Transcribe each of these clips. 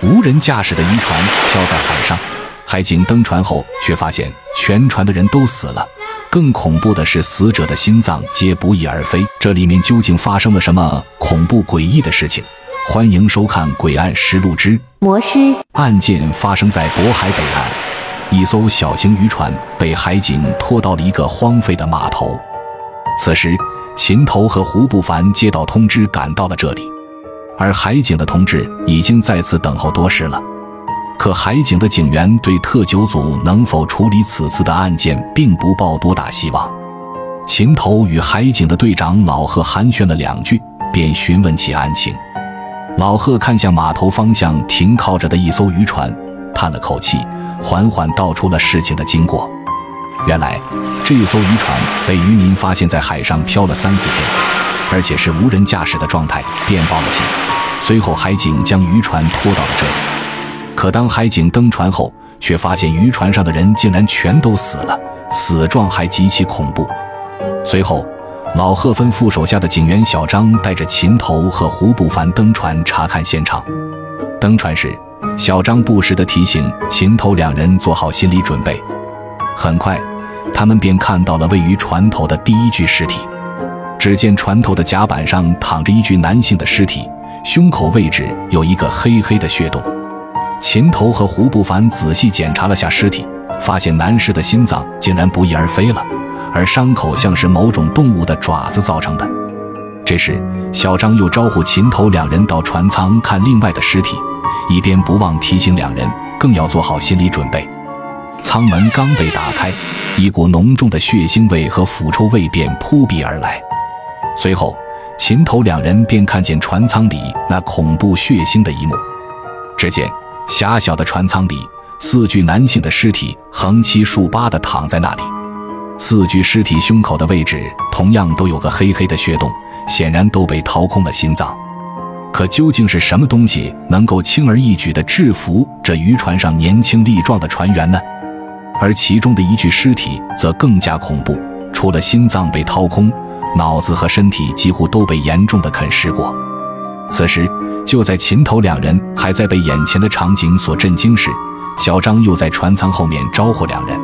无人驾驶的渔船漂在海上，海警登船后却发现全船的人都死了。更恐怖的是，死者的心脏皆不翼而飞。这里面究竟发生了什么恐怖诡异的事情？欢迎收看《诡案实录之魔师》。案件发生在渤海北岸，一艘小型渔船被海警拖到了一个荒废的码头。此时，秦头和胡不凡接到通知，赶到了这里。而海警的同志已经在此等候多时了，可海警的警员对特九组能否处理此次的案件并不抱多大希望。秦头与海警的队长老贺寒暄了两句，便询问起案情。老贺看向码头方向停靠着的一艘渔船，叹了口气，缓缓道出了事情的经过。原来，这艘渔船被渔民发现在海上漂了三四天。而且是无人驾驶的状态，便报了警。随后，海警将渔船拖到了这里。可当海警登船后，却发现渔船上的人竟然全都死了，死状还极其恐怖。随后，老贺吩咐手下的警员小张带着秦头和胡不凡登船查看现场。登船时，小张不时地提醒秦头两人做好心理准备。很快，他们便看到了位于船头的第一具尸体。只见船头的甲板上躺着一具男性的尸体，胸口位置有一个黑黑的血洞。秦头和胡不凡仔细检查了下尸体，发现男尸的心脏竟然不翼而飞了，而伤口像是某种动物的爪子造成的。这时，小张又招呼秦头两人到船舱看另外的尸体，一边不忘提醒两人更要做好心理准备。舱门刚被打开，一股浓重的血腥味和腐臭味便扑鼻而来。随后，秦头两人便看见船舱里那恐怖血腥的一幕。只见狭小的船舱里，四具男性的尸体横七竖八地躺在那里。四具尸体胸口的位置同样都有个黑黑的血洞，显然都被掏空了心脏。可究竟是什么东西能够轻而易举地制服这渔船上年轻力壮的船员呢？而其中的一具尸体则更加恐怖，除了心脏被掏空。脑子和身体几乎都被严重的啃食过。此时，就在秦头两人还在被眼前的场景所震惊时，小张又在船舱后面招呼两人。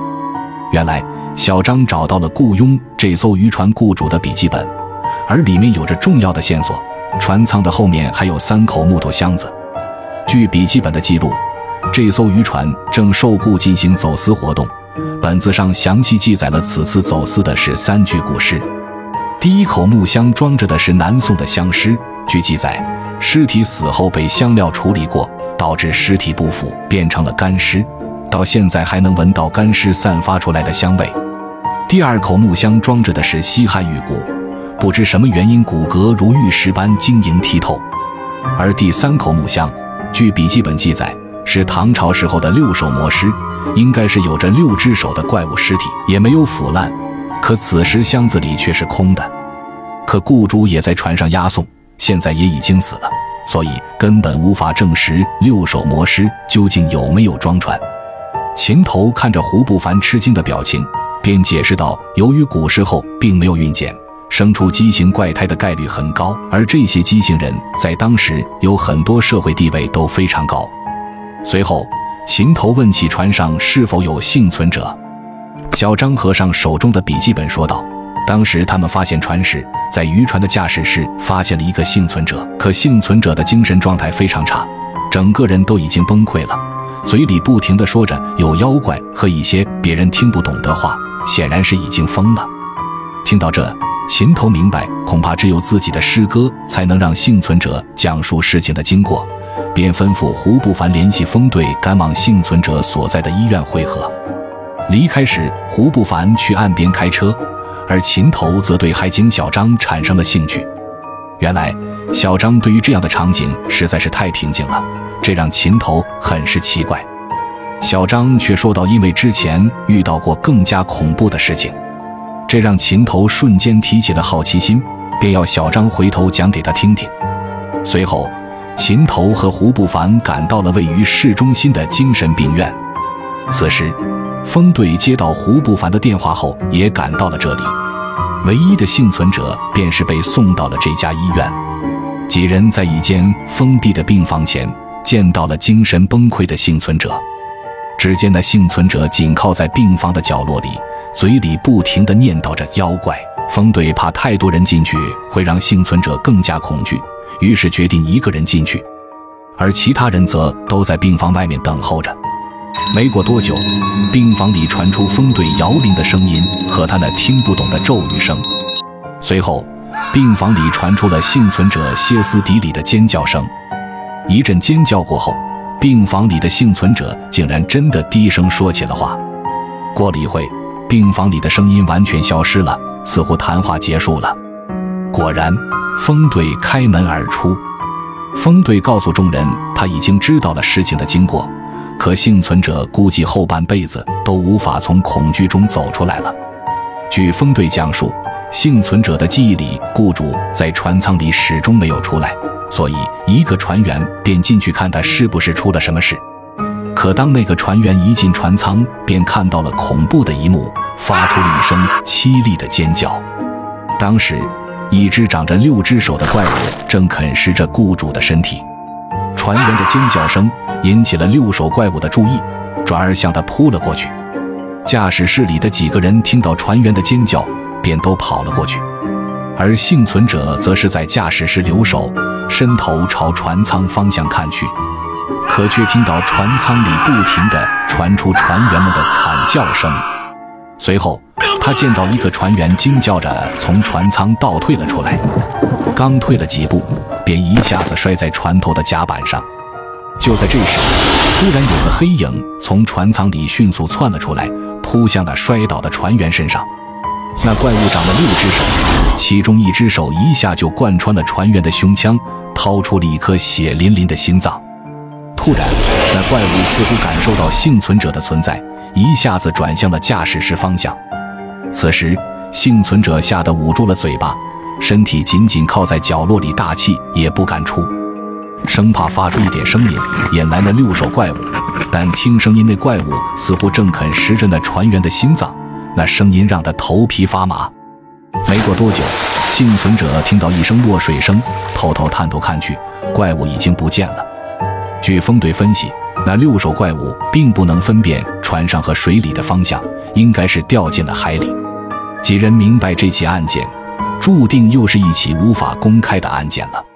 原来，小张找到了雇佣这艘渔船雇主的笔记本，而里面有着重要的线索。船舱的后面还有三口木头箱子。据笔记本的记录，这艘渔船正受雇进行走私活动。本子上详细记载了此次走私的是三具古尸。第一口木箱装着的是南宋的香尸，据记载，尸体死后被香料处理过，导致尸体不腐，变成了干尸，到现在还能闻到干尸散发出来的香味。第二口木箱装着的是西汉玉骨，不知什么原因，骨骼如玉石般晶莹剔透。而第三口木箱，据笔记本记载，是唐朝时候的六手魔尸，应该是有着六只手的怪物尸体，也没有腐烂。可此时箱子里却是空的，可雇主也在船上押送，现在也已经死了，所以根本无法证实六手魔师究竟有没有装船。秦头看着胡不凡吃惊的表情，便解释道：“由于古时候并没有孕检，生出畸形怪胎的概率很高，而这些畸形人在当时有很多社会地位都非常高。”随后，秦头问起船上是否有幸存者。小张合上手中的笔记本，说道：“当时他们发现船时，在渔船的驾驶室发现了一个幸存者，可幸存者的精神状态非常差，整个人都已经崩溃了，嘴里不停地说着有妖怪和一些别人听不懂的话，显然是已经疯了。”听到这，秦头明白，恐怕只有自己的师哥才能让幸存者讲述事情的经过，便吩咐胡不凡联系风队，赶往幸存者所在的医院会合。离开时，胡不凡去岸边开车，而秦头则对海警小张产生了兴趣。原来，小张对于这样的场景实在是太平静了，这让秦头很是奇怪。小张却说到：“因为之前遇到过更加恐怖的事情。”这让秦头瞬间提起了好奇心，便要小张回头讲给他听听。随后，秦头和胡不凡赶到了位于市中心的精神病院。此时，风队接到胡不凡的电话后，也赶到了这里。唯一的幸存者便是被送到了这家医院。几人在一间封闭的病房前，见到了精神崩溃的幸存者。只见那幸存者紧靠在病房的角落里，嘴里不停地念叨着“妖怪”。风队怕太多人进去会让幸存者更加恐惧，于是决定一个人进去，而其他人则都在病房外面等候着。没过多久，病房里传出风队摇铃的声音和他那听不懂的咒语声，随后，病房里传出了幸存者歇斯底里的尖叫声。一阵尖叫过后。病房里的幸存者竟然真的低声说起了话。过了一会，病房里的声音完全消失了，似乎谈话结束了。果然，风队开门而出。风队告诉众人，他已经知道了事情的经过，可幸存者估计后半辈子都无法从恐惧中走出来了。据风队讲述，幸存者的记忆里，雇主在船舱里始终没有出来。所以，一个船员便进去看他是不是出了什么事。可当那个船员一进船舱，便看到了恐怖的一幕，发出了一声凄厉的尖叫。当时，一只长着六只手的怪物正啃食着雇主的身体。船员的尖叫声引起了六手怪物的注意，转而向他扑了过去。驾驶室里的几个人听到船员的尖叫，便都跑了过去。而幸存者则是在驾驶室留守，伸头朝船舱方向看去，可却听到船舱里不停地传出船员们的惨叫声。随后，他见到一个船员惊叫着从船舱倒退了出来，刚退了几步，便一下子摔在船头的甲板上。就在这时，突然有个黑影从船舱里迅速窜了出来，扑向那摔倒的船员身上。那怪物长了六只手，其中一只手一下就贯穿了船员的胸腔，掏出了一颗血淋淋的心脏。突然，那怪物似乎感受到幸存者的存在，一下子转向了驾驶室方向。此时，幸存者吓得捂住了嘴巴，身体紧紧靠在角落里，大气也不敢出，生怕发出一点声音引来那六手怪物。但听声音，那怪物似乎正啃食着那船员的心脏。那声音让他头皮发麻。没过多久，幸存者听到一声落水声，偷偷探头看去，怪物已经不见了。据风队分析，那六手怪物并不能分辨船上和水里的方向，应该是掉进了海里。几人明白这起案件，注定又是一起无法公开的案件了。